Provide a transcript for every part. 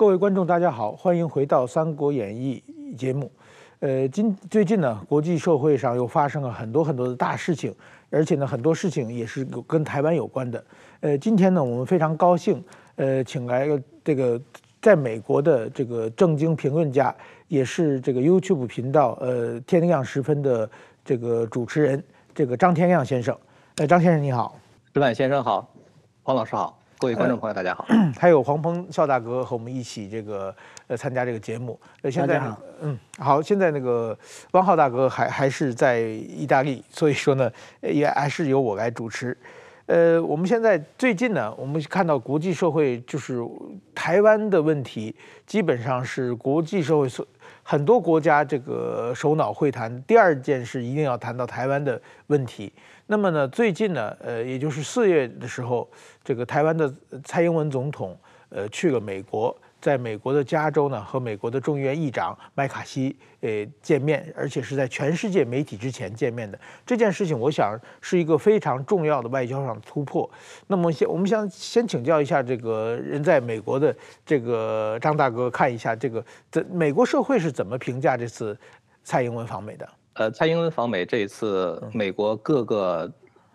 各位观众，大家好，欢迎回到《三国演义》节目。呃，今最近呢，国际社会上又发生了很多很多的大事情，而且呢，很多事情也是跟台湾有关的。呃，今天呢，我们非常高兴，呃，请来这个在美国的这个政经评论家，也是这个 YouTube 频道呃天亮时分的这个主持人，这个张天亮先生。呃，张先生你好，石板先生好，黄老师好。各位观众朋友，大家好。还有黄鹏邵大哥和我们一起这个呃参加这个节目。呃，现在好，嗯，好，现在那个汪浩大哥还还是在意大利，所以说呢，也还是由我来主持。呃，我们现在最近呢，我们看到国际社会就是台湾的问题，基本上是国际社会所很多国家这个首脑会谈第二件事，一定要谈到台湾的问题。那么呢，最近呢，呃，也就是四月的时候，这个台湾的蔡英文总统，呃，去了美国，在美国的加州呢，和美国的众议院议长麦卡锡，呃，见面，而且是在全世界媒体之前见面的。这件事情，我想是一个非常重要的外交上的突破。那么先，我们想先请教一下这个人在美国的这个张大哥，看一下这个这美国社会是怎么评价这次蔡英文访美的？呃，蔡英文访美这一次，美国各个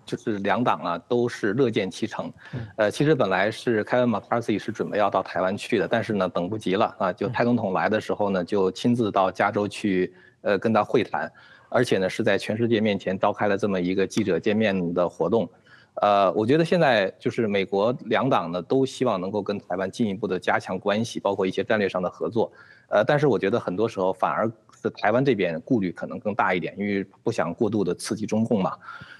就是两党啊，都是乐见其成。呃，其实本来是凯文·马卡锡是准备要到台湾去的，但是呢，等不及了啊，就蔡总统来的时候呢，就亲自到加州去，呃，跟他会谈，而且呢，是在全世界面前召开了这么一个记者见面的活动。呃，我觉得现在就是美国两党呢，都希望能够跟台湾进一步的加强关系，包括一些战略上的合作。呃，但是我觉得很多时候反而。台湾这边顾虑可能更大一点，因为不想过度的刺激中共嘛，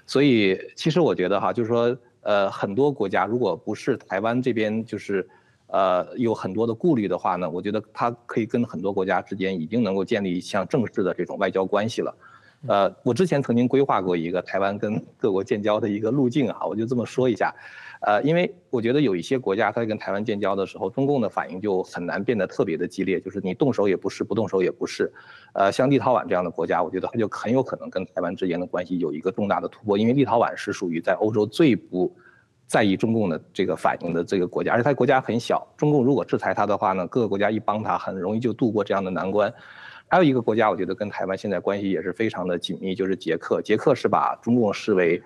所以其实我觉得哈，就是说，呃，很多国家如果不是台湾这边就是，呃，有很多的顾虑的话呢，我觉得它可以跟很多国家之间已经能够建立像正式的这种外交关系了。呃，我之前曾经规划过一个台湾跟各国建交的一个路径啊，我就这么说一下。呃，因为我觉得有一些国家，它跟台湾建交的时候，中共的反应就很难变得特别的激烈，就是你动手也不是，不动手也不是。呃，像立陶宛这样的国家，我觉得它就很有可能跟台湾之间的关系有一个重大的突破，因为立陶宛是属于在欧洲最不在意中共的这个反应的这个国家，而且它国家很小，中共如果制裁它的话呢，各个国家一帮它，很容易就度过这样的难关。还有一个国家，我觉得跟台湾现在关系也是非常的紧密，就是捷克。捷克是把中共视为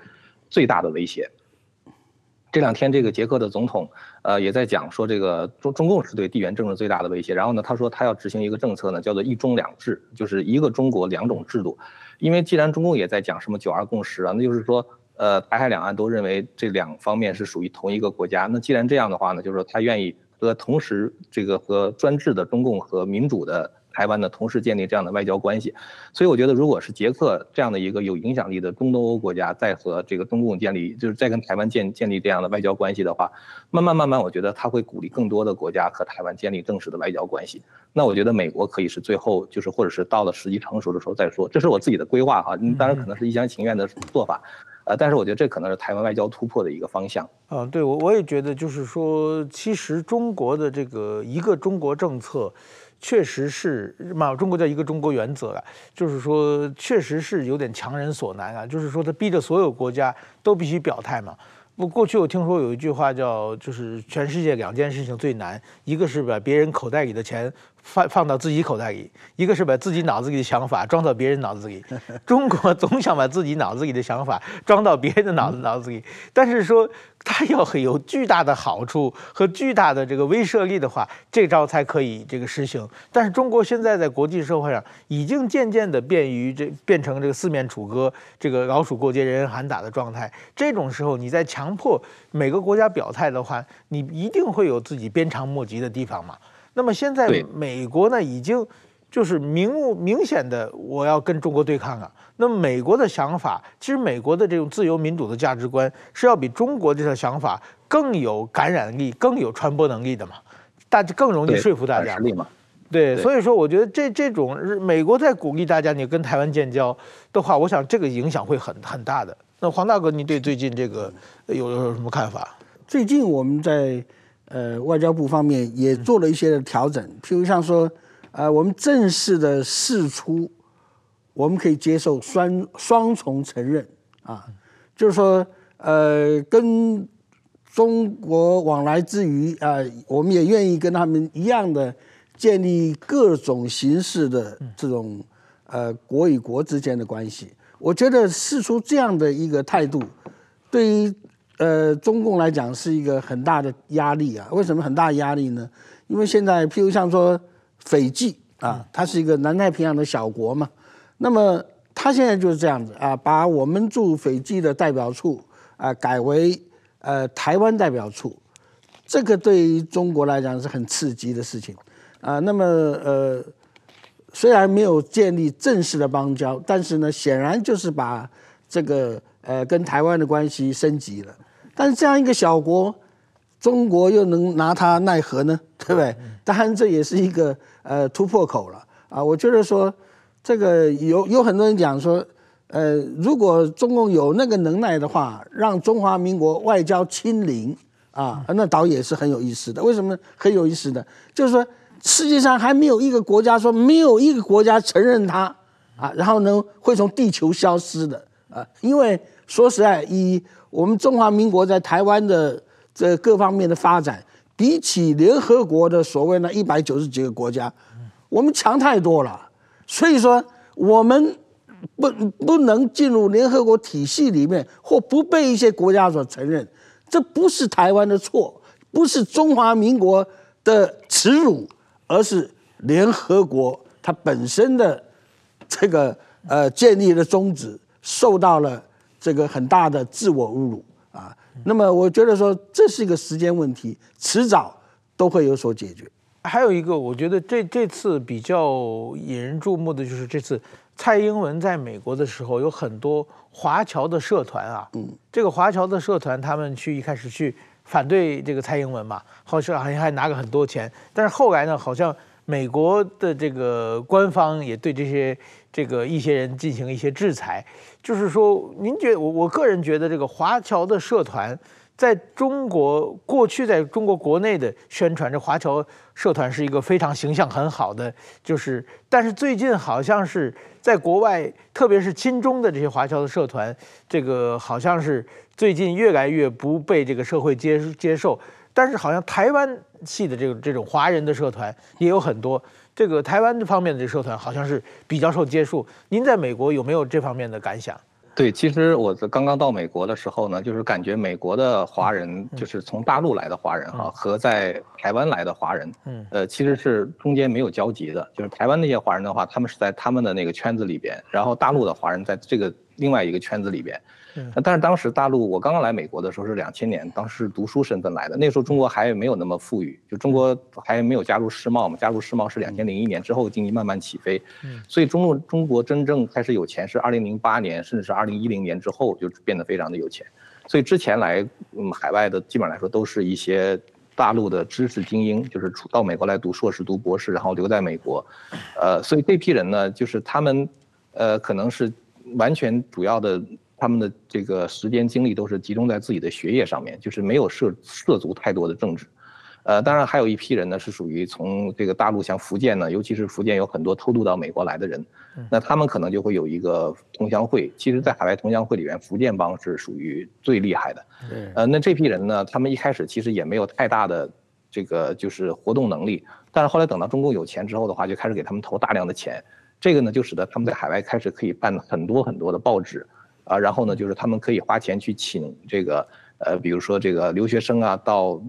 最大的威胁。这两天，这个捷克的总统，呃，也在讲说，这个中中共是对地缘政治最大的威胁。然后呢，他说他要执行一个政策呢，叫做一中两制，就是一个中国两种制度。因为既然中共也在讲什么九二共识啊，那就是说，呃，台海两岸都认为这两方面是属于同一个国家。那既然这样的话呢，就是说他愿意和同时这个和专制的中共和民主的。台湾呢，同时建立这样的外交关系，所以我觉得，如果是捷克这样的一个有影响力的中东欧国家，在和这个中共建立，就是在跟台湾建建立这样的外交关系的话，慢慢慢慢，我觉得他会鼓励更多的国家和台湾建立正式的外交关系。那我觉得美国可以是最后，就是或者是到了时机成熟的时候再说，这是我自己的规划哈。当然可能是一厢情愿的做法，呃，但是我觉得这可能是台湾外交突破的一个方向。啊，对我我也觉得，就是说，其实中国的这个一个中国政策。确实是嘛，中国叫一个中国原则啊，就是说，确实是有点强人所难啊，就是说，他逼着所有国家都必须表态嘛。我，过去我听说有一句话叫，就是全世界两件事情最难，一个是把别人口袋里的钱。放放到自己口袋里，一个是把自己脑子里的想法装到别人脑子里。中国总想把自己脑子里的想法装到别人的脑子脑子里，但是说他要有巨大的好处和巨大的这个威慑力的话，这招才可以这个实行。但是中国现在在国际社会上已经渐渐的变于这变成这个四面楚歌，这个老鼠过街人人喊打的状态。这种时候，你在强迫每个国家表态的话，你一定会有自己鞭长莫及的地方嘛。那么现在美国呢，已经就是明目明显的我要跟中国对抗啊。那美国的想法，其实美国的这种自由民主的价值观是要比中国这套想法更有感染力、更有传播能力的嘛，大家更容易说服大家嘛。对，所以说我觉得这这种美国在鼓励大家你跟台湾建交的话，我想这个影响会很很大的。那黄大哥，你对最近这个有有什么看法？最近我们在。呃，外交部方面也做了一些调整，譬如像说，呃，我们正式的释出，我们可以接受双双重承认啊，就是说，呃，跟中国往来之余啊，我们也愿意跟他们一样的建立各种形式的这种呃国与国之间的关系。我觉得释出这样的一个态度，对于呃中共来讲是一个很大的压力啊。为什么很大压力呢？因为现在譬如像说斐济啊，它是一个南太平洋的小国嘛，那么它现在就是这样子啊，把我们驻斐济的代表处啊改为。呃，台湾代表处，这个对于中国来讲是很刺激的事情啊。那么呃，虽然没有建立正式的邦交，但是呢，显然就是把这个呃跟台湾的关系升级了。但是这样一个小国，中国又能拿它奈何呢？对不对？当然这也是一个呃突破口了啊。我觉得说这个有有很多人讲说。呃，如果中共有那个能耐的话，让中华民国外交清零啊，那倒也是很有意思的。为什么很有意思的？就是说，世界上还没有一个国家说没有一个国家承认它啊，然后呢会从地球消失的啊。因为说实在，以我们中华民国在台湾的这各方面的发展，比起联合国的所谓那一百九十几个国家，我们强太多了。所以说我们。不不能进入联合国体系里面，或不被一些国家所承认，这不是台湾的错，不是中华民国的耻辱，而是联合国它本身的这个呃建立的宗旨受到了这个很大的自我侮辱。那么我觉得说这是一个时间问题，迟早都会有所解决。还有一个，我觉得这这次比较引人注目的就是这次。蔡英文在美国的时候，有很多华侨的社团啊，嗯，这个华侨的社团，他们去一开始去反对这个蔡英文嘛，好像好像还拿个很多钱，但是后来呢，好像美国的这个官方也对这些这个一些人进行一些制裁，就是说，您觉得我我个人觉得这个华侨的社团。在中国过去，在中国国内的宣传，这华侨社团是一个非常形象很好的，就是，但是最近好像是在国外，特别是亲中的这些华侨的社团，这个好像是最近越来越不被这个社会接接受。但是好像台湾系的这个这种华人的社团也有很多，这个台湾这方面的这社团好像是比较受接触。您在美国有没有这方面的感想？对，其实我在刚刚到美国的时候呢，就是感觉美国的华人，就是从大陆来的华人哈，和在台湾来的华人，嗯，呃，其实是中间没有交集的。就是台湾那些华人的话，他们是在他们的那个圈子里边，然后大陆的华人在这个另外一个圈子里边。但是当时大陆，我刚刚来美国的时候是两千年，当时是读书身份来的，那时候中国还没有那么富裕，就中国还没有加入世贸嘛，加入世贸是两千零一年之后经济慢慢起飞，所以中国中国真正开始有钱是二零零八年，甚至是二零一零年之后就变得非常的有钱，所以之前来嗯海外的基本上来说都是一些大陆的知识精英，就是出到美国来读硕士、读博士，然后留在美国，呃，所以这批人呢，就是他们呃可能是完全主要的。他们的这个时间精力都是集中在自己的学业上面，就是没有涉涉足太多的政治，呃，当然还有一批人呢是属于从这个大陆像福建呢，尤其是福建有很多偷渡到美国来的人，那他们可能就会有一个同乡会。其实，在海外同乡会里面，福建帮是属于最厉害的。呃，那这批人呢，他们一开始其实也没有太大的这个就是活动能力，但是后来等到中共有钱之后的话，就开始给他们投大量的钱，这个呢就使得他们在海外开始可以办很多很多的报纸。啊，然后呢，就是他们可以花钱去请这个，呃，比如说这个留学生啊，到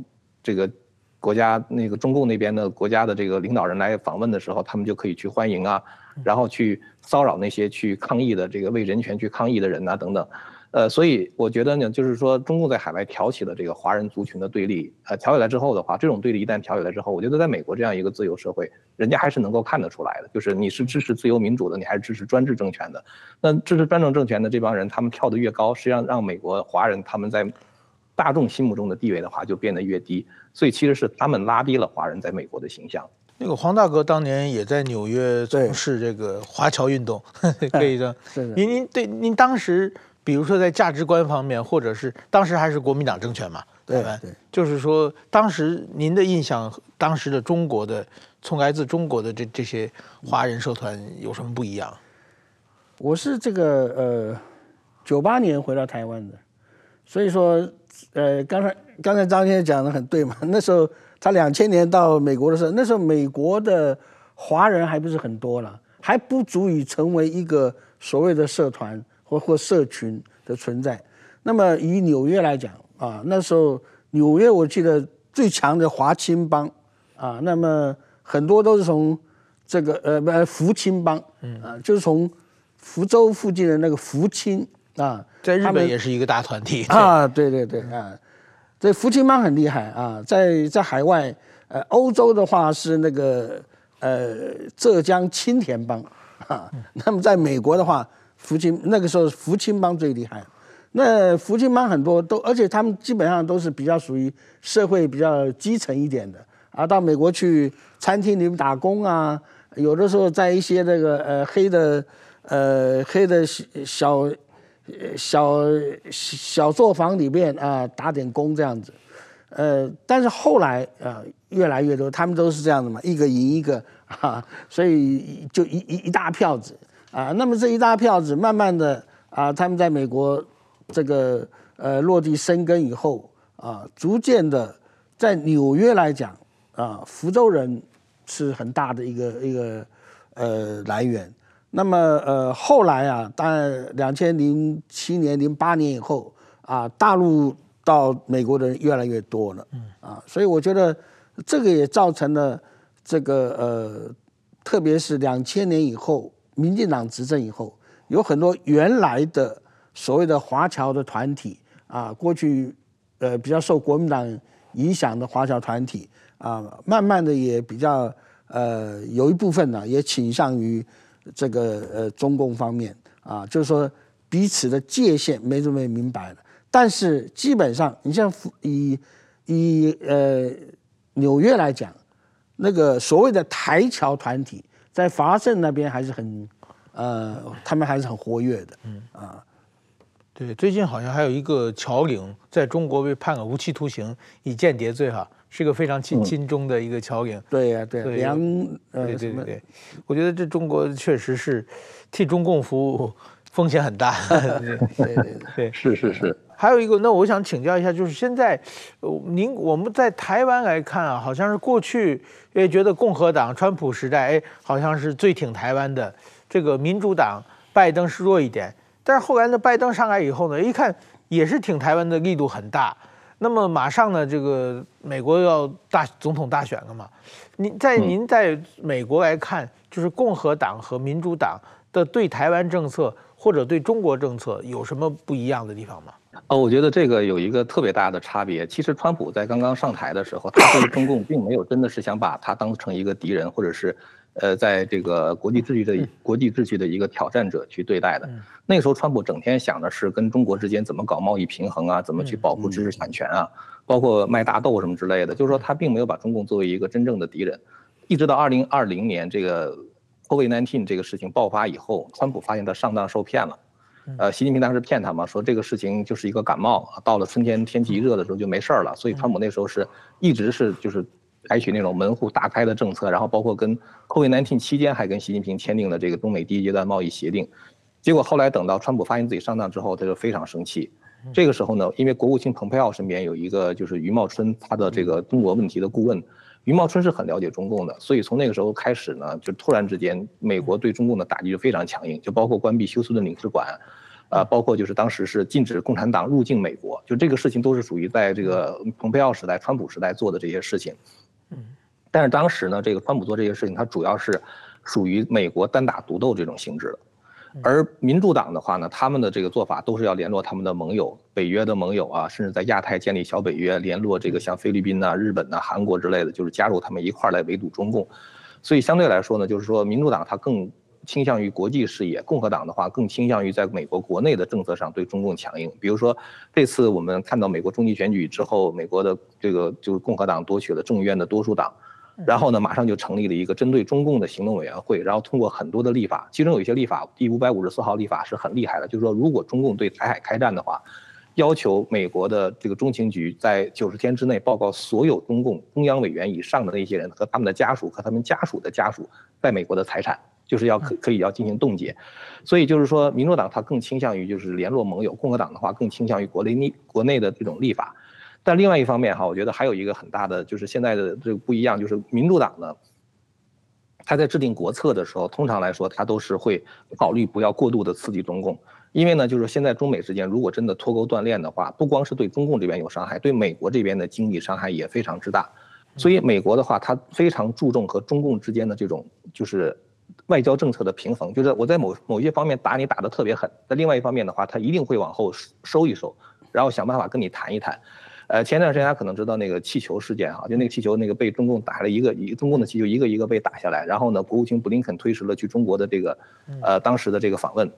这个国家那个中共那边的国家的这个领导人来访问的时候，他们就可以去欢迎啊，然后去骚扰那些去抗议的这个为人权去抗议的人呐、啊，等等。呃，所以我觉得呢，就是说，中共在海外挑起了这个华人族群的对立，呃，挑起来之后的话，这种对立一旦挑起来之后，我觉得在美国这样一个自由社会，人家还是能够看得出来的，就是你是支持自由民主的，你还是支持专制政权的。那支持专政政权的这帮人，他们跳得越高，实际上让美国华人他们在大众心目中的地位的话就变得越低，所以其实是他们拉低了华人在美国的形象。那个黄大哥当年也在纽约从事这个华侨运动，可以的。您您对您当时。比如说，在价值观方面，或者是当时还是国民党政权嘛，对吧？对，就是说，当时您的印象，当时的中国的，从来自中国的这这些华人社团有什么不一样？我是这个呃，九八年回到台湾的，所以说，呃，刚才刚才张先生讲的很对嘛。那时候他两千年到美国的时候，那时候美国的华人还不是很多了，还不足以成为一个所谓的社团或或社群的存在。那么以纽约来讲啊，那时候纽约我记得最强的华青帮啊，那么很多都是从这个呃不福清帮，啊，就是从福州附近的那个福清啊。在日本也是一个大团体啊，对对对啊，这福清帮很厉害啊，在在海外，呃，欧洲的话是那个呃浙江青田帮啊，那么在美国的话，福清那个时候福清帮最厉害，那福清帮很多都，而且他们基本上都是比较属于社会比较基层一点的。啊，到美国去餐厅里面打工啊，有的时候在一些那个呃黑的呃黑的小。小小作坊里面啊，打点工这样子，呃，但是后来啊，越来越多，他们都是这样的嘛，一个赢一个啊，所以就一一一大票子。啊。那么这一大票子，慢慢的啊，他们在美国这个呃落地生根以后啊，逐渐的在纽约来讲啊，福州人是很大的一个一个呃来源。那么呃后来啊，当然两千零七年、零八年以后啊，大陆到美国的人越来越多了，啊，所以我觉得这个也造成了这个呃，特别是两千年以后，民进党执政以后，有很多原来的所谓的华侨的团体啊，过去呃比较受国民党影响的华侨团体啊，慢慢的也比较呃有一部分呢，也倾向于。这个呃，中共方面啊，就是说彼此的界限没这么明白了。但是基本上，你像以以呃纽约来讲，那个所谓的台侨团体在华盛那边还是很呃，他们还是很活跃的。嗯啊，对，最近好像还有一个侨领在中国被判了无期徒刑，以间谍罪哈。是个非常亲亲中的一个侨领，对呀，对梁，对对对，我觉得这中国确实是替中共服务，风险很大。对对对，对，是是是。还有一个，那我想请教一下，就是现在，呃您我们在台湾来看啊，好像是过去也觉得共和党川普时代，哎，好像是最挺台湾的，这个民主党拜登是弱一点，但是后来呢，拜登上来以后呢，一看也是挺台湾的力度很大。那么马上呢，这个美国要大总统大选了嘛？您在您在美国来看，就是共和党和民主党的对台湾政策或者对中国政策有什么不一样的地方吗？哦，我觉得这个有一个特别大的差别。其实川普在刚刚上台的时候，他对中共并没有真的是想把他当成一个敌人，或者是。呃，在这个国际秩序的国际秩序的一个挑战者去对待的，那个时候，川普整天想的是跟中国之间怎么搞贸易平衡啊，怎么去保护知识产权啊，包括卖大豆什么之类的。就是说，他并没有把中共作为一个真正的敌人。一直到二零二零年这个 COVID-19 这个事情爆发以后，川普发现他上当受骗了。呃，习近平当时骗他嘛，说这个事情就是一个感冒，到了春天天气一热的时候就没事儿了。所以川普那时候是一直是就是。采取那种门户大开的政策，然后包括跟 COVID-19 期间还跟习近平签订了这个中美第一阶段贸易协定，结果后来等到川普发现自己上当之后，他就非常生气。这个时候呢，因为国务卿蓬佩奥身边有一个就是余茂春，他的这个中国问题的顾问，余茂春是很了解中共的，所以从那个时候开始呢，就突然之间美国对中共的打击就非常强硬，就包括关闭休斯顿领事馆，啊，包括就是当时是禁止共产党入境美国，就这个事情都是属于在这个蓬佩奥时代、川普时代做的这些事情。嗯，但是当时呢，这个川普做这些事情，它主要是属于美国单打独斗这种性质的，而民主党的话呢，他们的这个做法都是要联络他们的盟友，北约的盟友啊，甚至在亚太建立小北约，联络这个像菲律宾呐、日本呐、韩国之类的，就是加入他们一块儿来围堵中共。所以相对来说呢，就是说民主党它更倾向于国际视野，共和党的话更倾向于在美国国内的政策上对中共强硬。比如说这次我们看到美国中期选举之后，美国的这个就是共和党夺取了众议院的多数党，然后呢马上就成立了一个针对中共的行动委员会，然后通过很多的立法，其中有一些立法，第五百五十四号立法是很厉害的，就是说如果中共对台海开战的话，要求美国的这个中情局在九十天之内报告所有中共中央委员以上的那些人和他们的家属和他们家属的家属在美国的财产。就是要可可以要进行冻结。所以就是说，民主党他更倾向于就是联络盟友，共和党的话更倾向于国内内国内的这种立法。但另外一方面哈，我觉得还有一个很大的就是现在的这个不一样，就是民主党呢，他在制定国策的时候，通常来说他都是会考虑不要过度的刺激中共，因为呢，就是现在中美之间如果真的脱钩断链的话，不光是对中共这边有伤害，对美国这边的经济伤害也非常之大。所以美国的话，他非常注重和中共之间的这种就是。外交政策的平衡，就是我在某某一些方面打你打得特别狠，在另外一方面的话，他一定会往后收一收，然后想办法跟你谈一谈。呃，前段时间大家可能知道那个气球事件哈，就那个气球那个被中共打了一个一中共的气球一个一个被打下来，然后呢，国务卿布林肯推迟了去中国的这个呃当时的这个访问。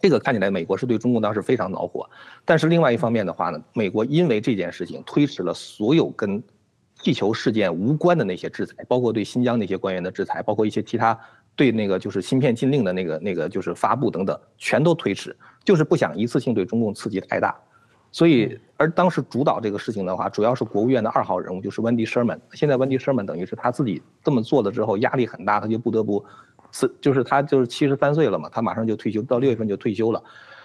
这个看起来美国是对中共当时非常恼火，但是另外一方面的话呢，美国因为这件事情推迟了所有跟。气球事件无关的那些制裁，包括对新疆那些官员的制裁，包括一些其他对那个就是芯片禁令的那个那个就是发布等等，全都推迟，就是不想一次性对中共刺激太大。所以，而当时主导这个事情的话，主要是国务院的二号人物，就是 Wendy Sherman。现在 Wendy Sherman 等于是他自己这么做了之后，压力很大，他就不得不辞，就是他就是七十三岁了嘛，他马上就退休，到六月份就退休了。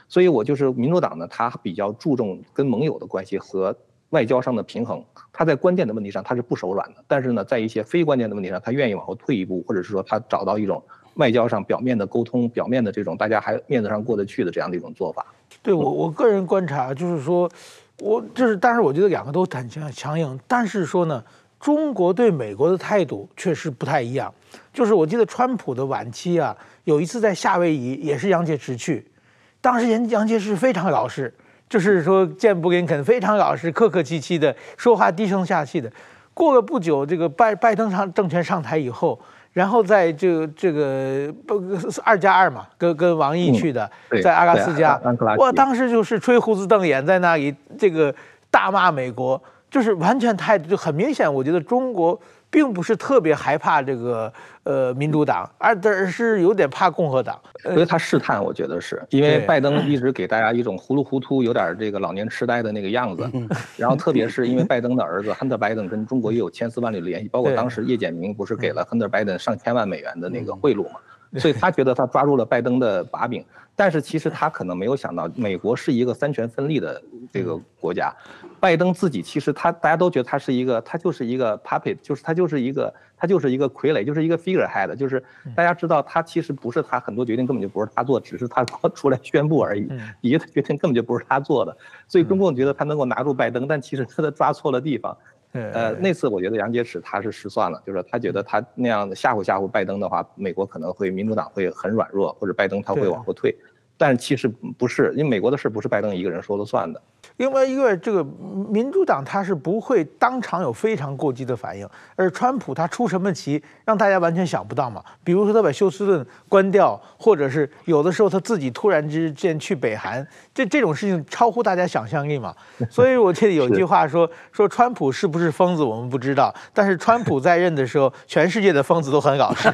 所以我就是民主党呢，他比较注重跟盟友的关系和。外交上的平衡，他在关键的问题上他是不手软的，但是呢，在一些非关键的问题上，他愿意往后退一步，或者是说他找到一种外交上表面的沟通，表面的这种大家还面子上过得去的这样的一种做法。对我我个人观察就是说，我就是，但是我觉得两个都很强强硬，但是说呢，中国对美国的态度确实不太一样。就是我记得川普的晚期啊，有一次在夏威夷也是杨洁篪去，当时杨杨洁篪非常老实。就是说，见布林肯非常老实，客客气气的说话，低声下气的。过了不久，这个拜拜登上政权上台以后，然后在这个这个不二加二嘛，跟跟王毅去的，嗯、在阿拉斯加，我当时就是吹胡子瞪眼，在那里这个大骂美国，就是完全态度就很明显。我觉得中国。并不是特别害怕这个呃民主党，而而是有点怕共和党，所以他试探，我觉得是因为拜登一直给大家一种糊里糊涂、有点这个老年痴呆的那个样子，然后特别是因为拜登的儿子 Hunter Biden 跟中国也有千丝万缕的联系，包括当时叶简明不是给了 Hunter Biden 上千万美元的那个贿赂嘛，所以他觉得他抓住了拜登的把柄。但是其实他可能没有想到，美国是一个三权分立的这个国家。拜登自己其实他大家都觉得他是一个，他就是一个 puppet，就是他就是一个他就是一个傀儡，就是一个 figurehead，就是大家知道他其实不是他很多决定根本就不是他做，只是他 出来宣布而已。底下的决定根本就不是他做的，所以中共觉得他能够拿住拜登，但其实他的抓错了地方。呃，那次我觉得杨洁篪他是失算了，就是他觉得他那样吓唬吓唬拜登的话，美国可能会民主党会很软弱，或者拜登他会往后退。但其实不是，因为美国的事不是拜登一个人说了算的。因为因为这个民主党他是不会当场有非常过激的反应，而川普他出什么棋让大家完全想不到嘛。比如说他把休斯顿关掉，或者是有的时候他自己突然之间去北韩，这这种事情超乎大家想象力嘛。所以我记得有句话说说川普是不是疯子我们不知道，但是川普在任的时候，全世界的疯子都很老实，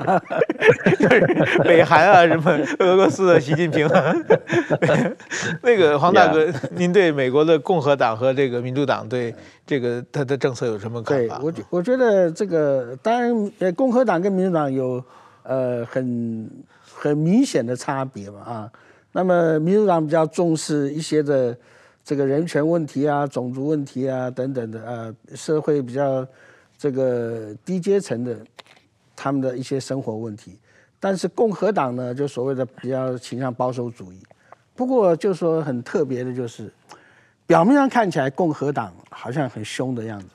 就是北韩啊什么俄罗斯的习近平。那个黄大哥您对美国的共和党和这个民主党对这个他的政策有什么看法？对，我觉我觉得这个当然，呃，共和党跟民主党有呃很很明显的差别嘛啊。那么民主党比较重视一些的这个人权问题啊、种族问题啊等等的啊，社会比较这个低阶层的他们的一些生活问题。但是共和党呢，就所谓的比较倾向保守主义。不过就说很特别的就是，表面上看起来共和党好像很凶的样子，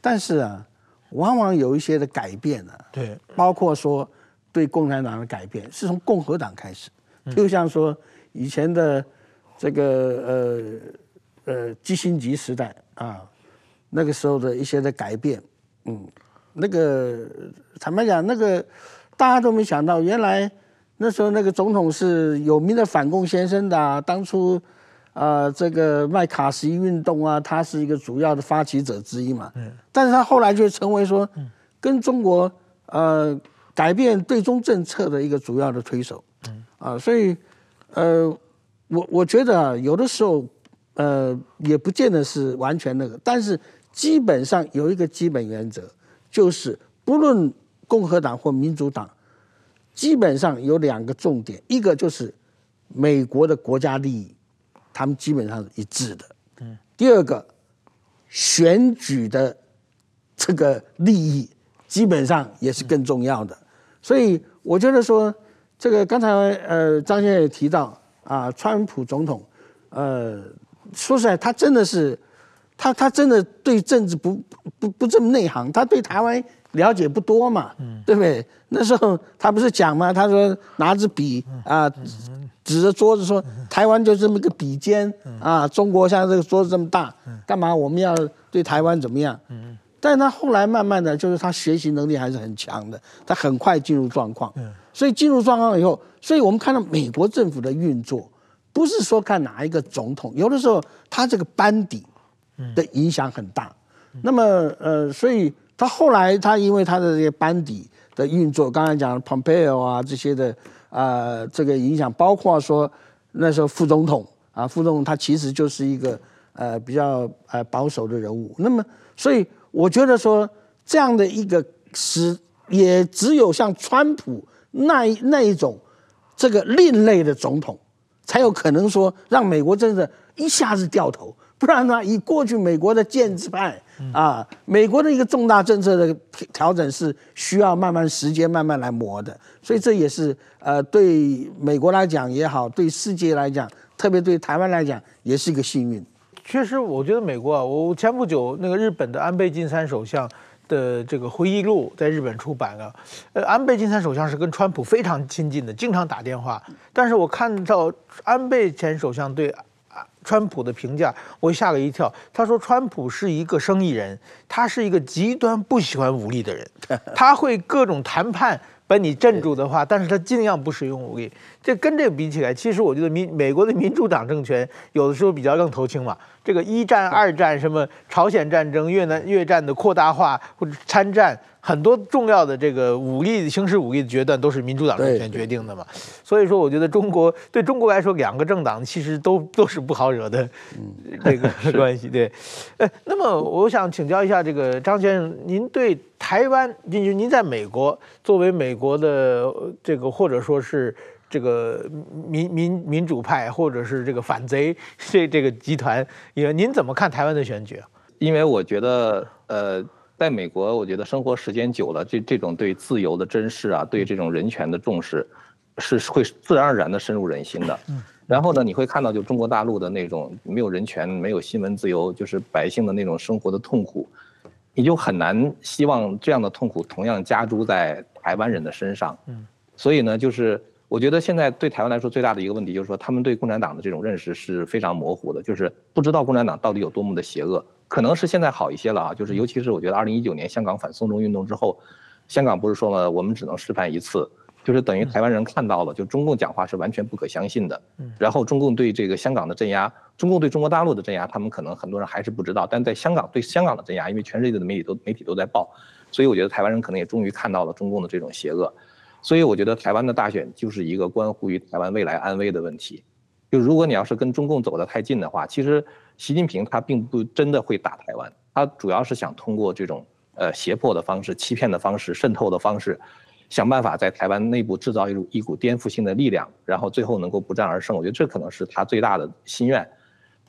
但是啊，往往有一些的改变呢、啊。对，包括说对共产党的改变是从共和党开始，就像说以前的这个呃呃基辛格时代啊，那个时候的一些的改变，嗯，那个坦白讲那个。大家都没想到，原来那时候那个总统是有名的反共先生的啊，当初，啊，这个麦卡锡运动啊，他是一个主要的发起者之一嘛。嗯。但是他后来就成为说，跟中国呃改变对中政策的一个主要的推手。嗯。啊，所以呃，我我觉得啊，有的时候呃也不见得是完全那个，但是基本上有一个基本原则，就是不论。共和党或民主党，基本上有两个重点，一个就是美国的国家利益，他们基本上是一致的。嗯。第二个，选举的这个利益基本上也是更重要的。所以我觉得说，这个刚才呃张先生也提到啊，川普总统，呃，说实在，他真的是，他他真的对政治不不不这么内行，他对台湾。了解不多嘛，对不对？那时候他不是讲吗？他说拿着笔啊，指着桌子说：“台湾就这么个笔尖啊，中国像这个桌子这么大，干嘛我们要对台湾怎么样？”但是他后来慢慢的就是他学习能力还是很强的，他很快进入状况。所以进入状况以后，所以我们看到美国政府的运作，不是说看哪一个总统，有的时候他这个班底的影响很大。那么呃，所以。他后来，他因为他的这些班底的运作，刚才讲的 Pompeo 啊这些的啊、呃，这个影响，包括说那时候副总统啊，副总统他其实就是一个呃比较呃保守的人物。那么，所以我觉得说这样的一个是也只有像川普那那一种这个另类的总统，才有可能说让美国真的一下子掉头。不然呢？以过去美国的建制派啊，美国的一个重大政策的调整是需要慢慢时间慢慢来磨的，所以这也是呃对美国来讲也好，对世界来讲，特别对台湾来讲，也是一个幸运。确实，我觉得美国啊，我前不久那个日本的安倍晋三首相的这个回忆录在日本出版了，呃，安倍晋三首相是跟川普非常亲近的，经常打电话，但是我看到安倍前首相对。川普的评价，我吓了一跳。他说，川普是一个生意人，他是一个极端不喜欢武力的人，他会各种谈判把你镇住的话，但是他尽量不使用武力。这跟这个比起来，其实我觉得民美国的民主党政权有的时候比较愣头青嘛。这个一战、二战，什么朝鲜战争、越南越战的扩大化或者参战。很多重要的这个武力行使武力的决断都是民主党政权决定的嘛，所以说我觉得中国对中国来说，两个政党其实都都是不好惹的这个关系。对，哎，那么我想请教一下这个张先生，您对台湾，就是您在美国作为美国的这个或者说是这个民民民主派或者是这个反贼这这个集团，也您怎么看台湾的选举？因为我觉得呃。在美国，我觉得生活时间久了，这这种对自由的珍视啊，对这种人权的重视，是会自然而然的深入人心的。然后呢，你会看到就中国大陆的那种没有人权、没有新闻自由，就是百姓的那种生活的痛苦，你就很难希望这样的痛苦同样加诸在台湾人的身上。嗯所以呢，就是我觉得现在对台湾来说最大的一个问题，就是说他们对共产党的这种认识是非常模糊的，就是不知道共产党到底有多么的邪恶。可能是现在好一些了啊，就是尤其是我觉得二零一九年香港反送中运动之后，香港不是说了我们只能示范一次，就是等于台湾人看到了，就中共讲话是完全不可相信的。然后中共对这个香港的镇压，中共对中国大陆的镇压，他们可能很多人还是不知道，但在香港对香港的镇压，因为全世界的媒体都媒体都在报，所以我觉得台湾人可能也终于看到了中共的这种邪恶，所以我觉得台湾的大选就是一个关乎于台湾未来安危的问题。就如果你要是跟中共走得太近的话，其实。习近平他并不真的会打台湾，他主要是想通过这种呃胁迫的方式、欺骗的方式、渗透的方式，想办法在台湾内部制造一股一股颠覆性的力量，然后最后能够不战而胜。我觉得这可能是他最大的心愿。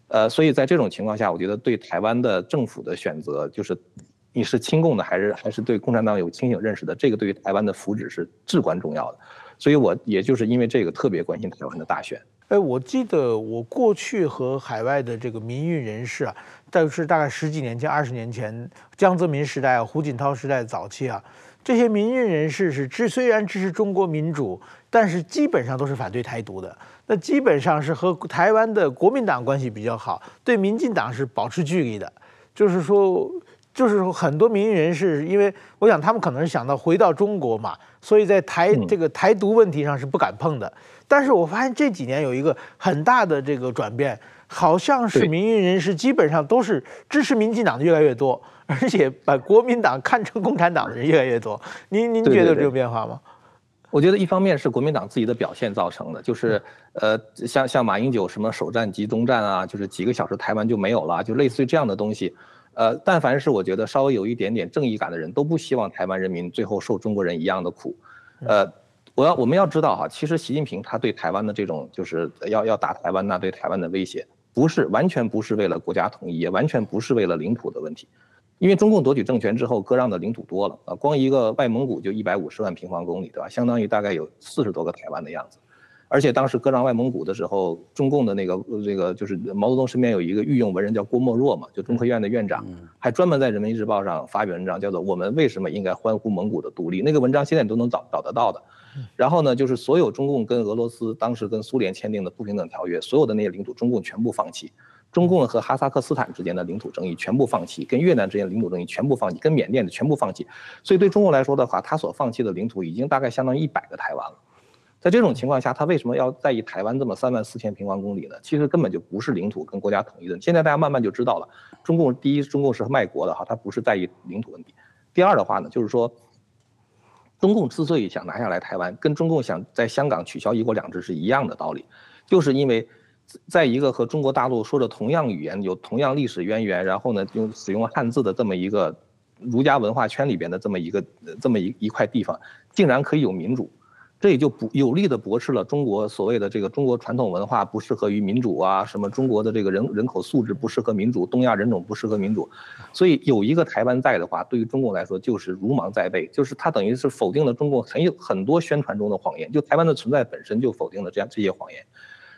呃，所以在这种情况下，我觉得对台湾的政府的选择，就是你是亲共的还是还是对共产党有清醒认识的，这个对于台湾的福祉是至关重要的。所以我也就是因为这个特别关心台湾的大选。哎，我记得我过去和海外的这个民运人士啊，但是大概十几年前、二十年前，江泽民时代、胡锦涛时代早期啊，这些民运人士是支虽然支持中国民主，但是基本上都是反对台独的。那基本上是和台湾的国民党关系比较好，对民进党是保持距离的。就是说，就是说很多民运人士，因为我想他们可能是想到回到中国嘛，所以在台这个台独问题上是不敢碰的。但是我发现这几年有一个很大的这个转变，好像是民运人士基本上都是支持民进党的越来越多，而且把国民党看成共产党的人越来越多。您您觉得有这种变化吗？我觉得一方面是国民党自己的表现造成的，就是呃，像像马英九什么首战即终战啊，就是几个小时台湾就没有了，就类似于这样的东西。呃，但凡是我觉得稍微有一点点正义感的人都不希望台湾人民最后受中国人一样的苦，呃。我要我们要知道哈，其实习近平他对台湾的这种就是要要打台湾呐，对台湾的威胁，不是完全不是为了国家统一，也完全不是为了领土的问题，因为中共夺取政权之后，割让的领土多了啊，光一个外蒙古就一百五十万平方公里，对吧？相当于大概有四十多个台湾的样子。而且当时割让外蒙古的时候，中共的那个这个就是毛泽东身边有一个御用文人叫郭沫若嘛，就中科院的院长，还专门在人民日报上发表文章，叫做《我们为什么应该欢呼蒙古的独立》。那个文章现在你都能找找得到的。然后呢，就是所有中共跟俄罗斯当时跟苏联签订的不平等条约，所有的那些领土，中共全部放弃。中共和哈萨克斯坦之间的领土争议全部放弃，跟越南之间的领土争议全部放弃，跟缅甸的全部放弃。所以对中共来说的话，他所放弃的领土已经大概相当于一百个台湾了。在这种情况下，他为什么要在意台湾这么三万四千平方公里呢？其实根本就不是领土跟国家统一的。现在大家慢慢就知道了，中共第一，中共是卖国的哈，他不是在意领土问题。第二的话呢，就是说，中共之所以想拿下来台湾，跟中共想在香港取消一国两制是一样的道理，就是因为，在一个和中国大陆说着同样语言、有同样历史渊源，然后呢用使用汉字的这么一个儒家文化圈里边的这么一个这么一一块地方，竟然可以有民主。这也就不有力的驳斥了中国所谓的这个中国传统文化不适合于民主啊，什么中国的这个人人口素质不适合民主，东亚人种不适合民主，所以有一个台湾在的话，对于中共来说就是如芒在背，就是他等于是否定了中共很有很多宣传中的谎言，就台湾的存在本身就否定了这样这些谎言，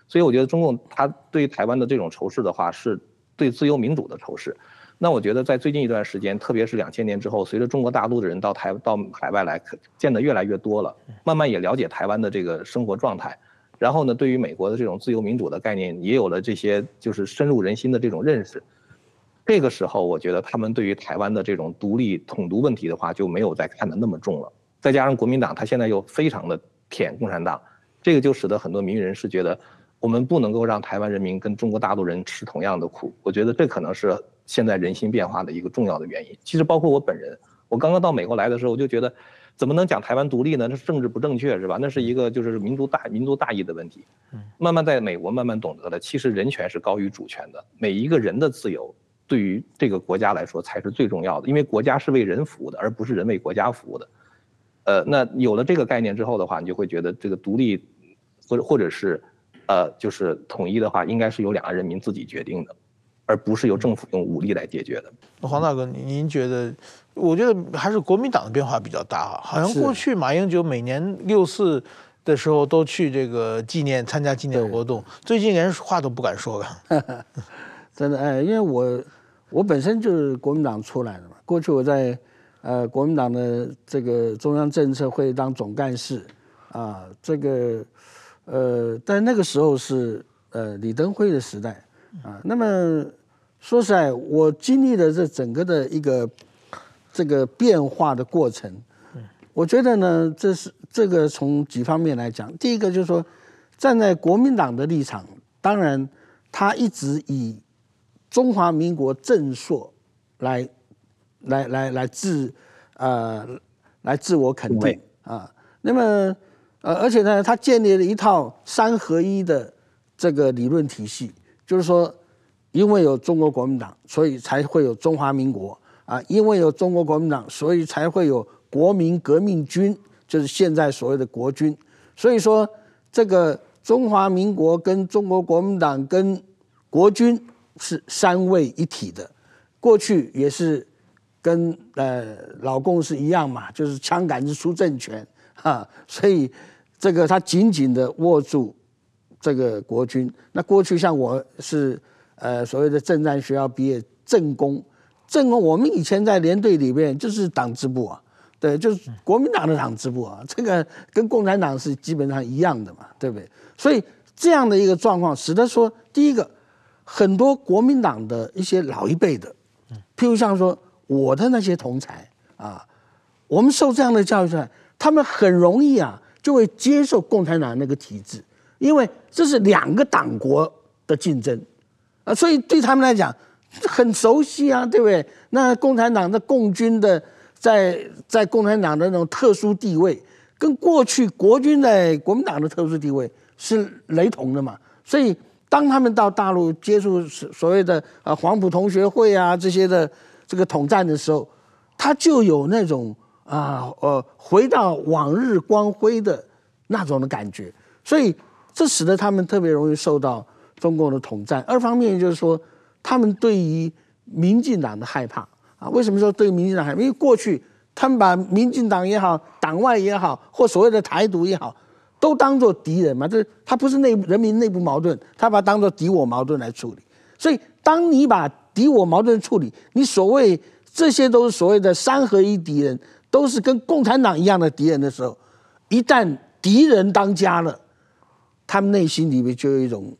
所以我觉得中共他对于台湾的这种仇视的话，是对自由民主的仇视。那我觉得，在最近一段时间，特别是两千年之后，随着中国大陆的人到台到海外来，见得越来越多了，慢慢也了解台湾的这个生活状态，然后呢，对于美国的这种自由民主的概念，也有了这些就是深入人心的这种认识。这个时候，我觉得他们对于台湾的这种独立统独问题的话，就没有再看得那么重了。再加上国民党他现在又非常的舔共产党，这个就使得很多民运人士觉得，我们不能够让台湾人民跟中国大陆人吃同样的苦。我觉得这可能是。现在人心变化的一个重要的原因，其实包括我本人，我刚刚到美国来的时候，我就觉得，怎么能讲台湾独立呢？那是政治不正确，是吧？那是一个就是民族大民族大义的问题。慢慢在美国慢慢懂得了，其实人权是高于主权的，每一个人的自由对于这个国家来说才是最重要的，因为国家是为人服务的，而不是人为国家服务的。呃，那有了这个概念之后的话，你就会觉得这个独立，或者或者是，呃，就是统一的话，应该是由两岸人民自己决定的。而不是由政府用武力来解决的。黄大哥，您觉得？我觉得还是国民党的变化比较大。好像过去马英九每年六四的时候都去这个纪念参加纪念活动，最近连话都不敢说了。真的哎，因为我我本身就是国民党出来的嘛。过去我在呃国民党的这个中央政策会当总干事啊，这个呃，但那个时候是呃李登辉的时代啊，那么。说实在，我经历了这整个的一个这个变化的过程，我觉得呢，这是这个从几方面来讲。第一个就是说，站在国民党的立场，当然他一直以中华民国正朔来来来来自呃来自我肯定啊。那么呃，而且呢，他建立了一套三合一的这个理论体系，就是说。因为有中国国民党，所以才会有中华民国啊！因为有中国国民党，所以才会有国民革命军，就是现在所谓的国军。所以说，这个中华民国跟中国国民党跟国军是三位一体的。过去也是跟呃老共是一样嘛，就是枪杆子出政权哈。所以这个他紧紧的握住这个国军。那过去像我是。呃，所谓的政战学校毕业，政工，政工，我们以前在连队里面就是党支部啊，对，就是国民党的党支部啊，这个跟共产党是基本上一样的嘛，对不对？所以这样的一个状况，使得说，第一个，很多国民党的一些老一辈的，譬如像说我的那些同才啊，我们受这样的教育出来，他们很容易啊，就会接受共产党那个体制，因为这是两个党国的竞争。啊，所以对他们来讲很熟悉啊，对不对？那共产党的共军的在在共产党的那种特殊地位，跟过去国军在国民党的特殊地位是雷同的嘛。所以当他们到大陆接触所谓的啊黄埔同学会啊这些的这个统战的时候，他就有那种啊呃回到往日光辉的那种的感觉，所以这使得他们特别容易受到中共的统战。二方面就是说，他们对于民进党的害怕啊，为什么说对民进党害怕？因为过去他们把民进党也好，党外也好，或所谓的台独也好，都当作敌人嘛。这他不是内人民内部矛盾，他把它当作敌我矛盾来处理。所以，当你把敌我矛盾处理，你所谓这些都是所谓的三合一敌人，都是跟共产党一样的敌人的时候，一旦敌人当家了，他们内心里面就有一种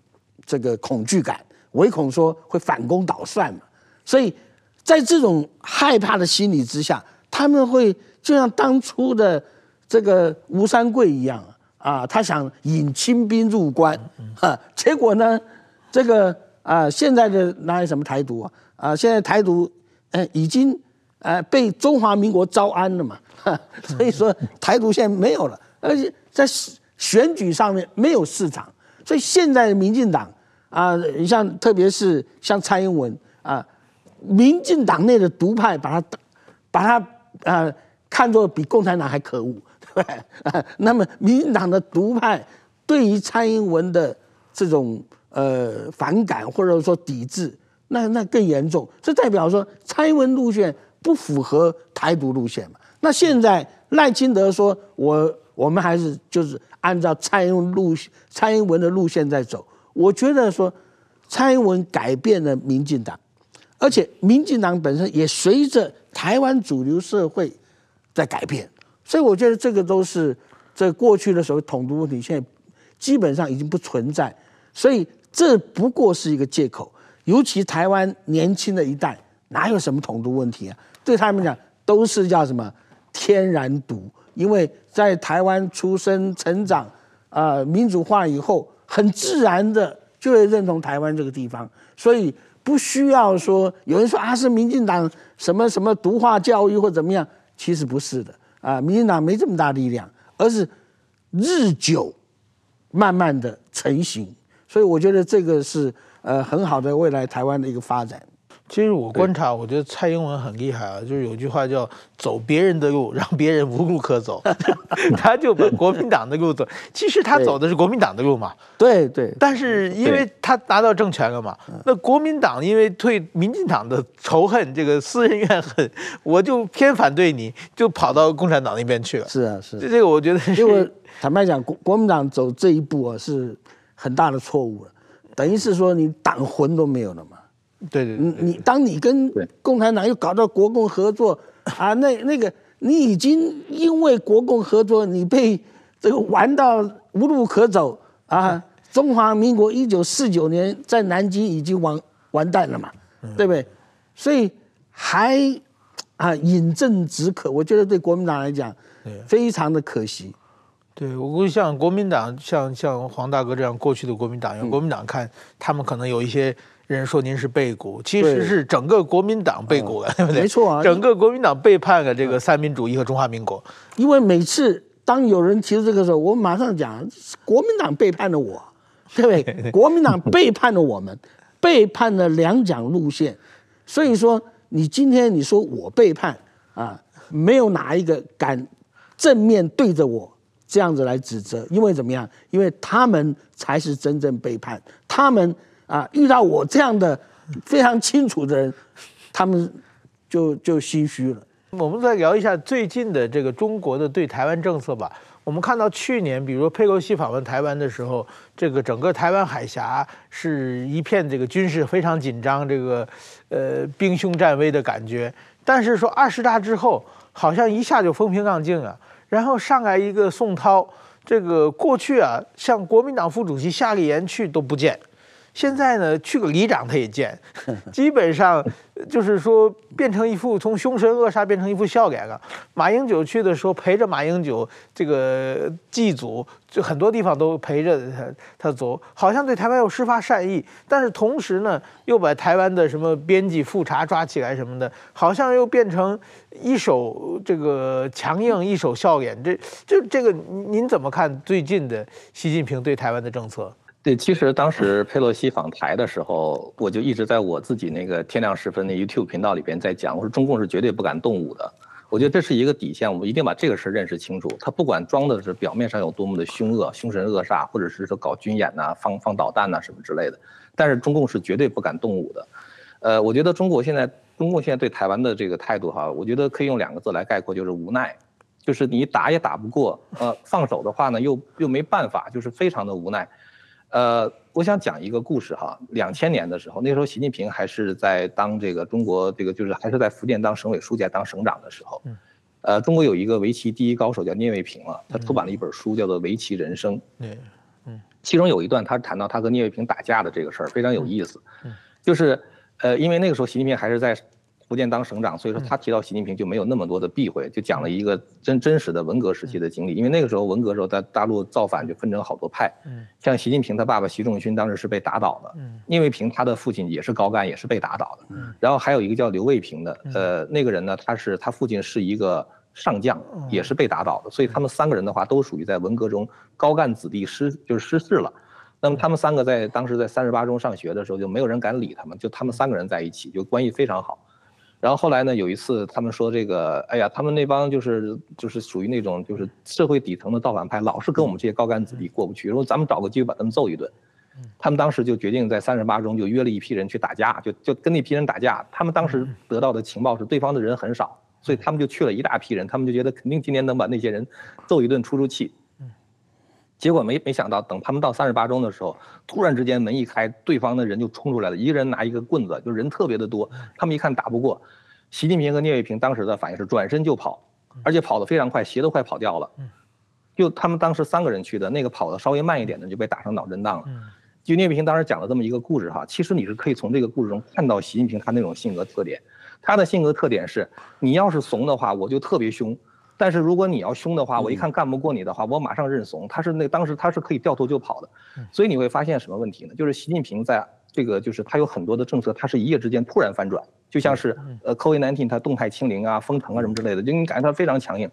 这个恐惧感，唯恐说会反攻倒算嘛。所以在这种害怕的心理之下，他们会就像当初的这个吴三桂一样啊，他想引清兵入关，哈，结果呢，这个。啊，现在的哪有什么台独啊？啊，现在台独，呃，已经呃被中华民国招安了嘛，所以说台独现在没有了，而且在选举上面没有市场，所以现在的民进党啊，你像特别是像蔡英文啊，民进党内的独派把他把他啊看作比共产党还可恶，对吧？啊，那么民进党的独派对于蔡英文的这种。呃，反感或者说抵制，那那更严重。这代表说蔡英文路线不符合台独路线嘛？那现在赖清德说，我我们还是就是按照蔡英文路蔡英文的路线在走。我觉得说蔡英文改变了民进党，而且民进党本身也随着台湾主流社会在改变，所以我觉得这个都是这过去的时候统独问题，现在基本上已经不存在，所以。这不过是一个借口，尤其台湾年轻的一代哪有什么统独问题啊？对他们讲都是叫什么天然独，因为在台湾出生成长，啊、呃，民主化以后，很自然的就会认同台湾这个地方，所以不需要说有人说啊是民进党什么什么毒化教育或怎么样，其实不是的啊，民进党没这么大力量，而是日久慢慢的成型。所以我觉得这个是呃很好的未来台湾的一个发展。其实我观察，我觉得蔡英文很厉害啊，就是有句话叫“走别人的路，让别人无路可走”，他就把国民党的路走。其实他走的是国民党的路嘛。对对。但是因为他拿到政权了嘛，那国民党因为对民进党的仇恨，这个私人怨恨，我就偏反对你，就跑到共产党那边去了。是啊，是。这个我觉得，因为坦白讲，国国民党走这一步啊是。很大的错误了，等于是说你党魂都没有了嘛？对对，对，对，你当你跟共产党又搞到国共合作 啊，那那个你已经因为国共合作，你被这个玩到无路可走啊！中华民国一九四九年在南京已经完完蛋了嘛，对不对？所以还啊饮鸩止渴，我觉得对国民党来讲，非常的可惜。对，我估计像国民党，像像黄大哥这样过去的国民党员，国民党看他们可能有一些人说您是背骨，其实是整个国民党背骨了，对不对？没错啊，整个国民党背叛了这个三民主义和中华民国。因为每次当有人提出这个时候，我马上讲，国民党背叛了我，对不对？国民党背叛了我们，背叛了两蒋路线。所以说，你今天你说我背叛啊，没有哪一个敢正面对着我。这样子来指责，因为怎么样？因为他们才是真正背叛，他们啊遇到我这样的非常清楚的人，他们就就心虚了。我们再聊一下最近的这个中国的对台湾政策吧。我们看到去年，比如说佩洛西访问台湾的时候，这个整个台湾海峡是一片这个军事非常紧张，这个呃兵凶战危的感觉。但是说二十大之后，好像一下就风平浪静啊。然后上来一个宋涛，这个过去啊，像国民党副主席夏立言去都不见。现在呢，去个里长他也见，基本上就是说变成一副从凶神恶煞变成一副笑脸了。马英九去的时候陪着马英九这个祭祖，就很多地方都陪着他他走，好像对台湾又施发善意，但是同时呢，又把台湾的什么编辑复查抓起来什么的，好像又变成一手这个强硬，一手笑脸。这就这个您怎么看最近的习近平对台湾的政策？对，其实当时佩洛西访台的时候，我就一直在我自己那个天亮时分的 YouTube 频道里边在讲，我说中共是绝对不敢动武的。我觉得这是一个底线，我们一定把这个事认识清楚。他不管装的是表面上有多么的凶恶、凶神恶煞，或者是说搞军演呐、放放导弹呐什么之类的，但是中共是绝对不敢动武的。呃，我觉得中国现在中共现在对台湾的这个态度哈，我觉得可以用两个字来概括，就是无奈。就是你打也打不过，呃，放手的话呢，又又没办法，就是非常的无奈。呃，我想讲一个故事哈，两千年的时候，那时候习近平还是在当这个中国这个就是还是在福建当省委书记、当省长的时候，呃，中国有一个围棋第一高手叫聂卫平了，他出版了一本书叫做《围棋人生》，嗯，其中有一段他谈到他和聂卫平打架的这个事儿，非常有意思，就是呃，因为那个时候习近平还是在。福建当省长，所以说他提到习近平就没有那么多的避讳，就讲了一个真真实的文革时期的经历。因为那个时候文革时候在大陆造反就分成好多派，像习近平他爸爸习仲勋当时是被打倒的，聂卫平他的父亲也是高干，也是被打倒的。然后还有一个叫刘卫平的，呃，那个人呢，他是他父亲是一个上将，也是被打倒的。所以他们三个人的话都属于在文革中高干子弟失就是失势了。那么他们三个在当时在三十八中上学的时候就没有人敢理他们，就他们三个人在一起就关系非常好。然后后来呢，有一次他们说这个，哎呀，他们那帮就是就是属于那种就是社会底层的造反派，老是跟我们这些高干子弟过不去，说咱们找个机会把他们揍一顿。他们当时就决定在三十八中就约了一批人去打架，就就跟那批人打架。他们当时得到的情报是对方的人很少，所以他们就去了一大批人，他们就觉得肯定今天能把那些人揍一顿出出气。结果没没想到，等他们到三十八中的时候，突然之间门一开，对方的人就冲出来了，一个人拿一个棍子，就人特别的多。他们一看打不过，习近平和聂卫平当时的反应是转身就跑，而且跑得非常快，鞋都快跑掉了。就他们当时三个人去的，那个跑得稍微慢一点的就被打成脑震荡了。就聂卫平当时讲了这么一个故事哈，其实你是可以从这个故事中看到习近平他那种性格特点。他的性格特点是，你要是怂的话，我就特别凶。但是如果你要凶的话，我一看干不过你的话，我马上认怂。他是那当时他是可以掉头就跑的，所以你会发现什么问题呢？就是习近平在这个就是他有很多的政策，他是一夜之间突然翻转，就像是呃 COVID-19 他动态清零啊、封城啊什么之类的，就你感觉他非常强硬。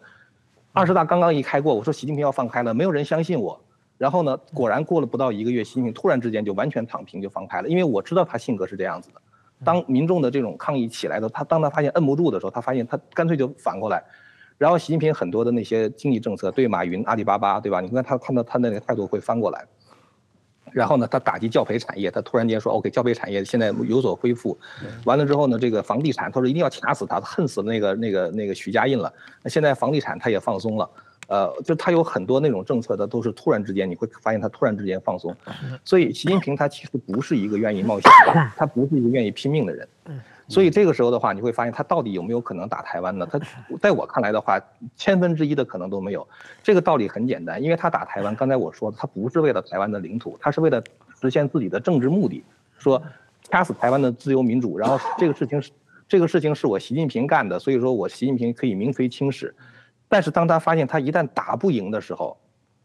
二十大刚刚一开过，我说习近平要放开了，没有人相信我。然后呢，果然过了不到一个月，习近平突然之间就完全躺平就放开了，因为我知道他性格是这样子的。当民众的这种抗议起来的，他当他发现摁不住的时候，他发现他干脆就反过来。然后习近平很多的那些经济政策，对马云、阿里巴巴，对吧？你看他看到他那个态度会翻过来。然后呢，他打击教培产业，他突然间说：“OK，教培产业现在有所恢复。”完了之后呢，这个房地产，他说一定要掐死他，恨死那个那个那个许家印了。那现在房地产他也放松了，呃，就他有很多那种政策的都是突然之间，你会发现他突然之间放松。所以习近平他其实不是一个愿意冒险的，他不是一个愿意拼命的人。所以这个时候的话，你会发现他到底有没有可能打台湾呢？他 在我看来的话，千分之一的可能都没有。这个道理很简单，因为他打台湾，刚才我说的，他不是为了台湾的领土，他是为了实现自己的政治目的，说掐死台湾的自由民主。然后这个事情是这个事情是我习近平干的，所以说我习近平可以名垂青史。但是当他发现他一旦打不赢的时候，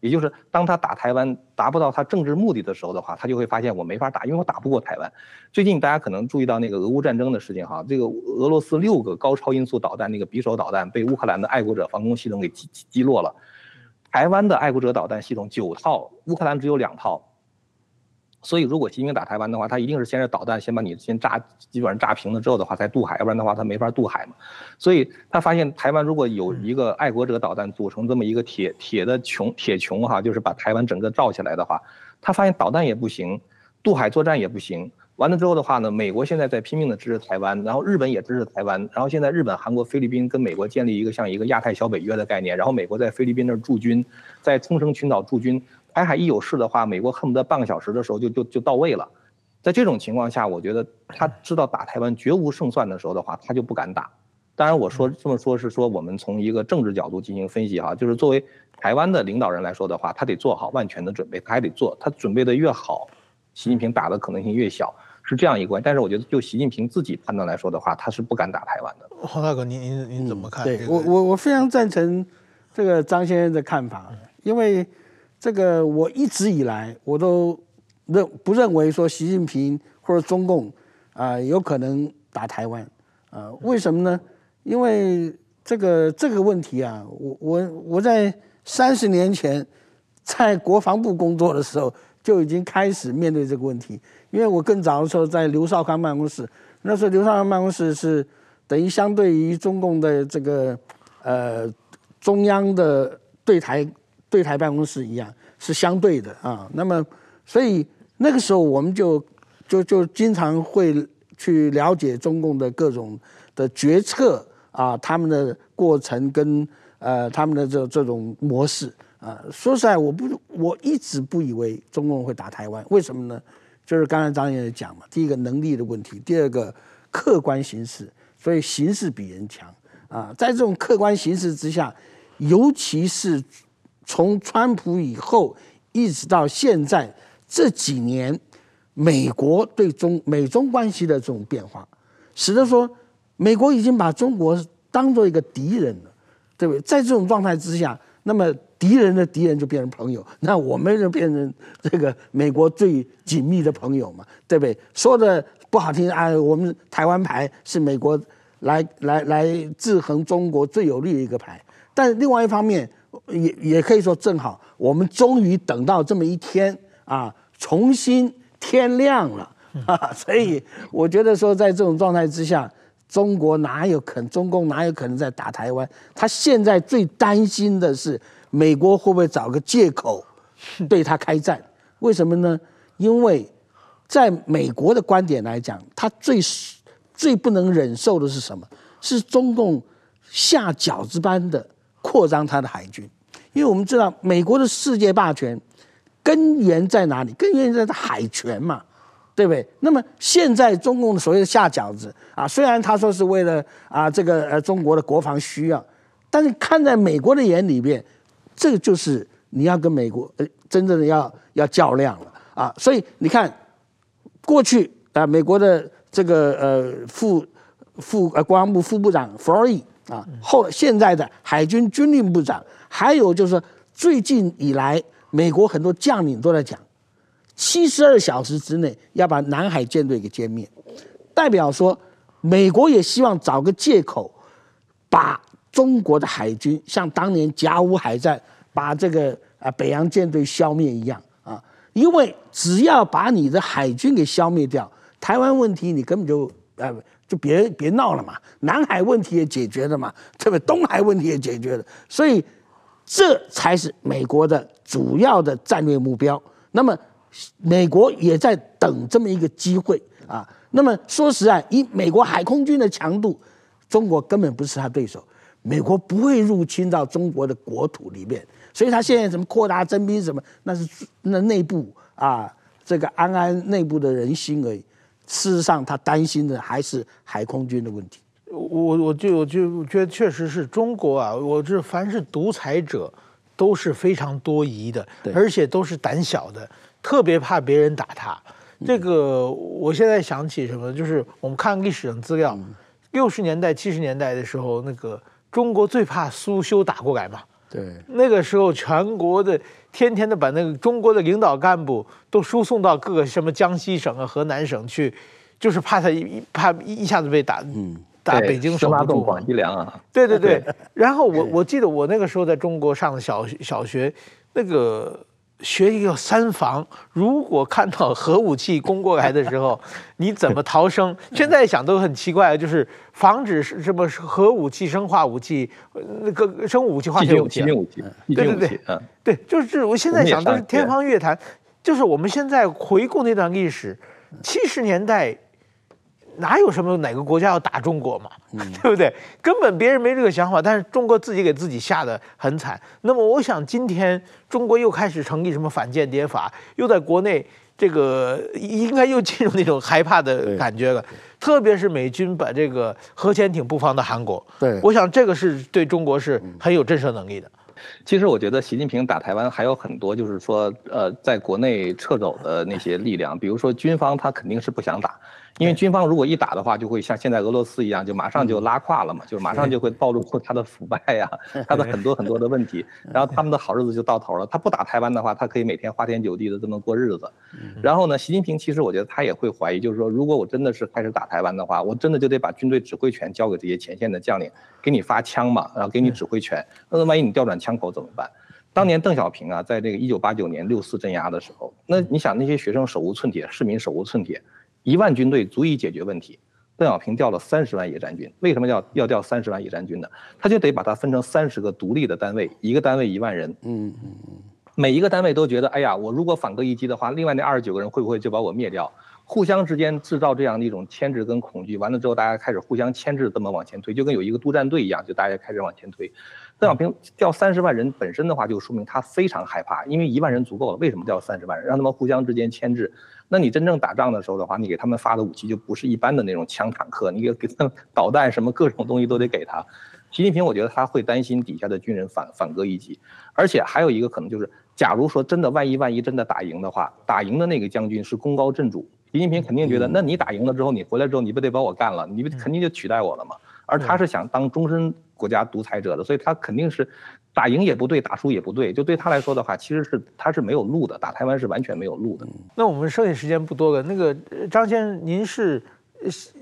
也就是当他打台湾达不到他政治目的的时候的话，他就会发现我没法打，因为我打不过台湾。最近大家可能注意到那个俄乌战争的事情哈，这个俄罗斯六个高超音速导弹那个匕首导弹被乌克兰的爱国者防空系统给击击落了，台湾的爱国者导弹系统九套，乌克兰只有两套。所以，如果习近平打台湾的话，他一定是先是导弹先把你先炸，基本上炸平了之后的话，才渡海，要不然的话他没法渡海嘛。所以他发现台湾如果有一个爱国者导弹组成这么一个铁铁的穹铁穹哈，就是把台湾整个罩起来的话，他发现导弹也不行，渡海作战也不行。完了之后的话呢，美国现在在拼命的支持台湾，然后日本也支持台湾，然后现在日本、韩国、菲律宾跟美国建立一个像一个亚太小北约的概念，然后美国在菲律宾那儿驻军，在冲绳群岛驻军。台海一有事的话，美国恨不得半个小时的时候就就就到位了。在这种情况下，我觉得他知道打台湾绝无胜算的时候的话，他就不敢打。当然，我说这么说是说我们从一个政治角度进行分析哈，就是作为台湾的领导人来说的话，他得做好万全的准备，他还得做，他准备的越好，习近平打的可能性越小，是这样一个关系。但是我觉得就习近平自己判断来说的话，他是不敢打台湾的。黄大哥，您您您怎么看？对我我我非常赞成这个张先生的看法，因为。这个我一直以来我都认不认为说习近平或者中共啊、有可能打台湾啊、为什么呢？因为这个这个问题啊，我我我在三十年前在国防部工作的时候就已经开始面对这个问题，因为我更早的时候在刘少康办公室，那时候刘少康办公室是等于相对于中共的这个呃中央的对台对台办公室一样是相对的啊。那么所以那个时候我们就就就经常会去了解中共的各种的决策啊，他们的过程跟呃他们的这这种模式啊。说实在，我不我一直不以为中共会打台湾，为什么呢？就是刚才张也讲嘛，第一个能力的问题，第二个客观形势，所以形势比人强啊。在这种客观形势之下，尤其是从川普以后一直到现在这几年，美国对中美中关系的这种变化，使得说美国已经把中国当做一个敌人了，对不对？在这种状态之下，那么。敌人的敌人就变成朋友，那我们就变成这个美国最紧密的朋友嘛，对不对？说的不好听啊，我们台湾牌是美国来来来制衡中国最有利的一个牌，但另外一方面也也可以说正好，我们终于等到这么一天啊，重新天亮了 啊，所以我觉得说在这种状态之下，中国哪有可能，中共哪有可能在打台湾？他现在最担心的是。美国会不会找个借口对他开战？为什么呢？因为在美国的观点来讲，他最最不能忍受的是什么？是中共下饺子般的扩张他的海军。因为我们知道，美国的世界霸权根源在哪里？根源在海权嘛，对不对？那么现在中共的所谓的下饺子啊，虽然他说是为了啊这个呃中国的国防需要，但是看在美国的眼里边。这个就是你要跟美国呃真正的要要较量了啊！所以你看，过去啊，美国的这个呃副副呃国防部副部长弗洛伊啊，后现在的海军军令部长，还有就是最近以来，美国很多将领都在讲，七十二小时之内要把南海舰队给歼灭，代表说美国也希望找个借口把。中国的海军像当年甲午海战把这个啊北洋舰队消灭一样啊，因为只要把你的海军给消灭掉，台湾问题你根本就呃就别别闹了嘛，南海问题也解决了嘛，对不对？东海问题也解决了，所以这才是美国的主要的战略目标。那么美国也在等这么一个机会啊。那么说实在，以美国海空军的强度，中国根本不是他对手。美国不会入侵到中国的国土里面，所以他现在怎么扩大征兵什么，那是那内部啊，这个安安内部的人心而已。事实上，他担心的还是海空军的问题。我我就我就觉得，确实是中国啊，我这凡是独裁者都是非常多疑的，而且都是胆小的，特别怕别人打他。这个我现在想起什么，就是我们看历史上资料，六十年代、七十年代的时候那个。中国最怕苏修打过来嘛？对，那个时候全国的天天的把那个中国的领导干部都输送到各个什么江西省啊、河南省去，就是怕他一怕一下子被打，嗯，打北京守不住。广积粮啊！对对对。然后我我记得我那个时候在中国上的小小学，那个。学一个三防，如果看到核武器攻过来的时候，你怎么逃生？现在想都很奇怪，就是防止什么核武器、生化武器、那个生物武器、化学武器、武器，对对对，对，就是我现在想都是天方夜谭。就是我们现在回顾那段历史，七十年代。哪有什么哪个国家要打中国嘛，对不对？根本别人没这个想法，但是中国自己给自己吓得很惨。那么我想，今天中国又开始成立什么反间谍法，又在国内这个应该又进入那种害怕的感觉了。特别是美军把这个核潜艇布放到韩国，对，我想这个是对中国是很有震慑能力的。其实我觉得习近平打台湾还有很多，就是说呃，在国内撤走的那些力量，比如说军方他肯定是不想打。因为军方如果一打的话，就会像现在俄罗斯一样，就马上就拉胯了嘛，就是马上就会暴露出他的腐败呀，他的很多很多的问题，然后他们的好日子就到头了。他不打台湾的话，他可以每天花天酒地的这么过日子。然后呢，习近平其实我觉得他也会怀疑，就是说，如果我真的是开始打台湾的话，我真的就得把军队指挥权交给这些前线的将领，给你发枪嘛，然后给你指挥权。那万一你调转枪口怎么办？当年邓小平啊，在这个一九八九年六四镇压的时候，那你想那些学生手无寸铁，市民手无寸铁。一万军队足以解决问题，邓小平调了三十万野战军，为什么要要调三十万野战军呢？他就得把它分成三十个独立的单位，一个单位一万人。嗯嗯嗯，每一个单位都觉得，哎呀，我如果反戈一击的话，另外那二十九个人会不会就把我灭掉？互相之间制造这样的一种牵制跟恐惧，完了之后，大家开始互相牵制，这么往前推，就跟有一个督战队一样，就大家开始往前推。邓小平调三十万人本身的话，就说明他非常害怕，因为一万人足够了，为什么调三十万人？让他们互相之间牵制。那你真正打仗的时候的话，你给他们发的武器就不是一般的那种枪坦克，你给给他们 导弹什么各种东西都得给他。习近平我觉得他会担心底下的军人反反戈一击，而且还有一个可能就是，假如说真的万一万一真的打赢的话，打赢的那个将军是功高震主，习近平肯定觉得，那你打赢了之后，你回来之后你不得把我干了，你不肯定就取代我了吗？而他是想当终身国家独裁者的，所以他肯定是。打赢也不对，打输也不对，就对他来说的话，其实是他是没有路的，打台湾是完全没有路的。那我们剩下时间不多了，那个张先生，您是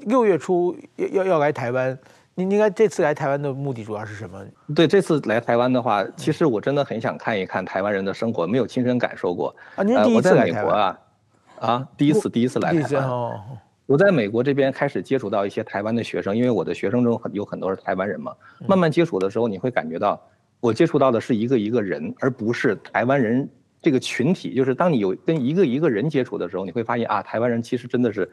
六月初要要要来台湾，您应该这次来台湾的目的主要是什么？对，这次来台湾的话，其实我真的很想看一看台湾人的生活，没有亲身感受过啊。您第一次来台湾？呃，我在美国啊，啊，第一次第一次来台湾。哦。我在美国这边开始接触到一些台湾的学生，因为我的学生中很有很多是台湾人嘛，慢慢接触的时候，你会感觉到。我接触到的是一个一个人，而不是台湾人这个群体。就是当你有跟一个一个人接触的时候，你会发现啊，台湾人其实真的是，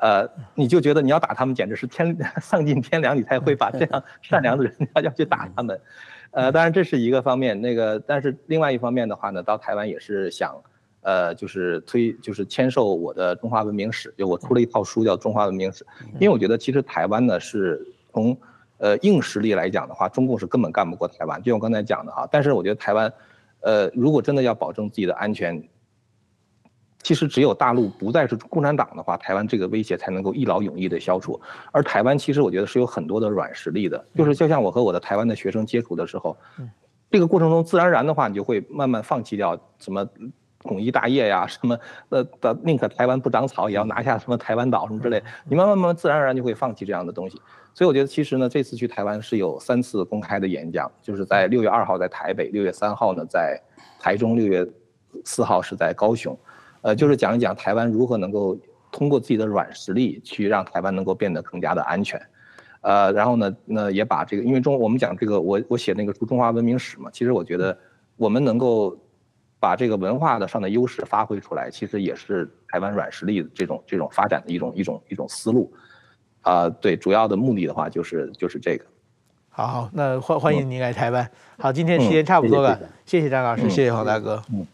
呃，你就觉得你要打他们简直是天 丧尽天良，你才会把这样善良的人要要去打他们。呃，当然这是一个方面。那个，但是另外一方面的话呢，到台湾也是想，呃，就是推就是签售我的中华文明史，就我出了一套书叫《中华文明史》，因为我觉得其实台湾呢是从。呃，硬实力来讲的话，中共是根本干不过台湾，就像我刚才讲的哈。但是我觉得台湾，呃，如果真的要保证自己的安全，其实只有大陆不再是共产党的话，台湾这个威胁才能够一劳永逸的消除。而台湾其实我觉得是有很多的软实力的，就是就像我和我的台湾的学生接触的时候，这个过程中自然而然的话，你就会慢慢放弃掉什么统一大业呀，什么呃的宁可台湾不长草，也要拿下什么台湾岛什么之类，你慢慢慢慢自然而然就会放弃这样的东西。所以我觉得，其实呢，这次去台湾是有三次公开的演讲，就是在六月二号在台北，六月三号呢在台中，六月四号是在高雄，呃，就是讲一讲台湾如何能够通过自己的软实力去让台湾能够变得更加的安全，呃，然后呢，那也把这个，因为中我们讲这个，我我写那个书《中华文明史》嘛，其实我觉得我们能够把这个文化的上的优势发挥出来，其实也是台湾软实力这种这种发展的一种一种一种思路。啊、呃，对，主要的目的的话就是就是这个。好，好，那欢欢迎您来台湾。嗯、好，今天时间差不多了，嗯、谢谢，张老师，嗯、谢谢黄大哥。嗯。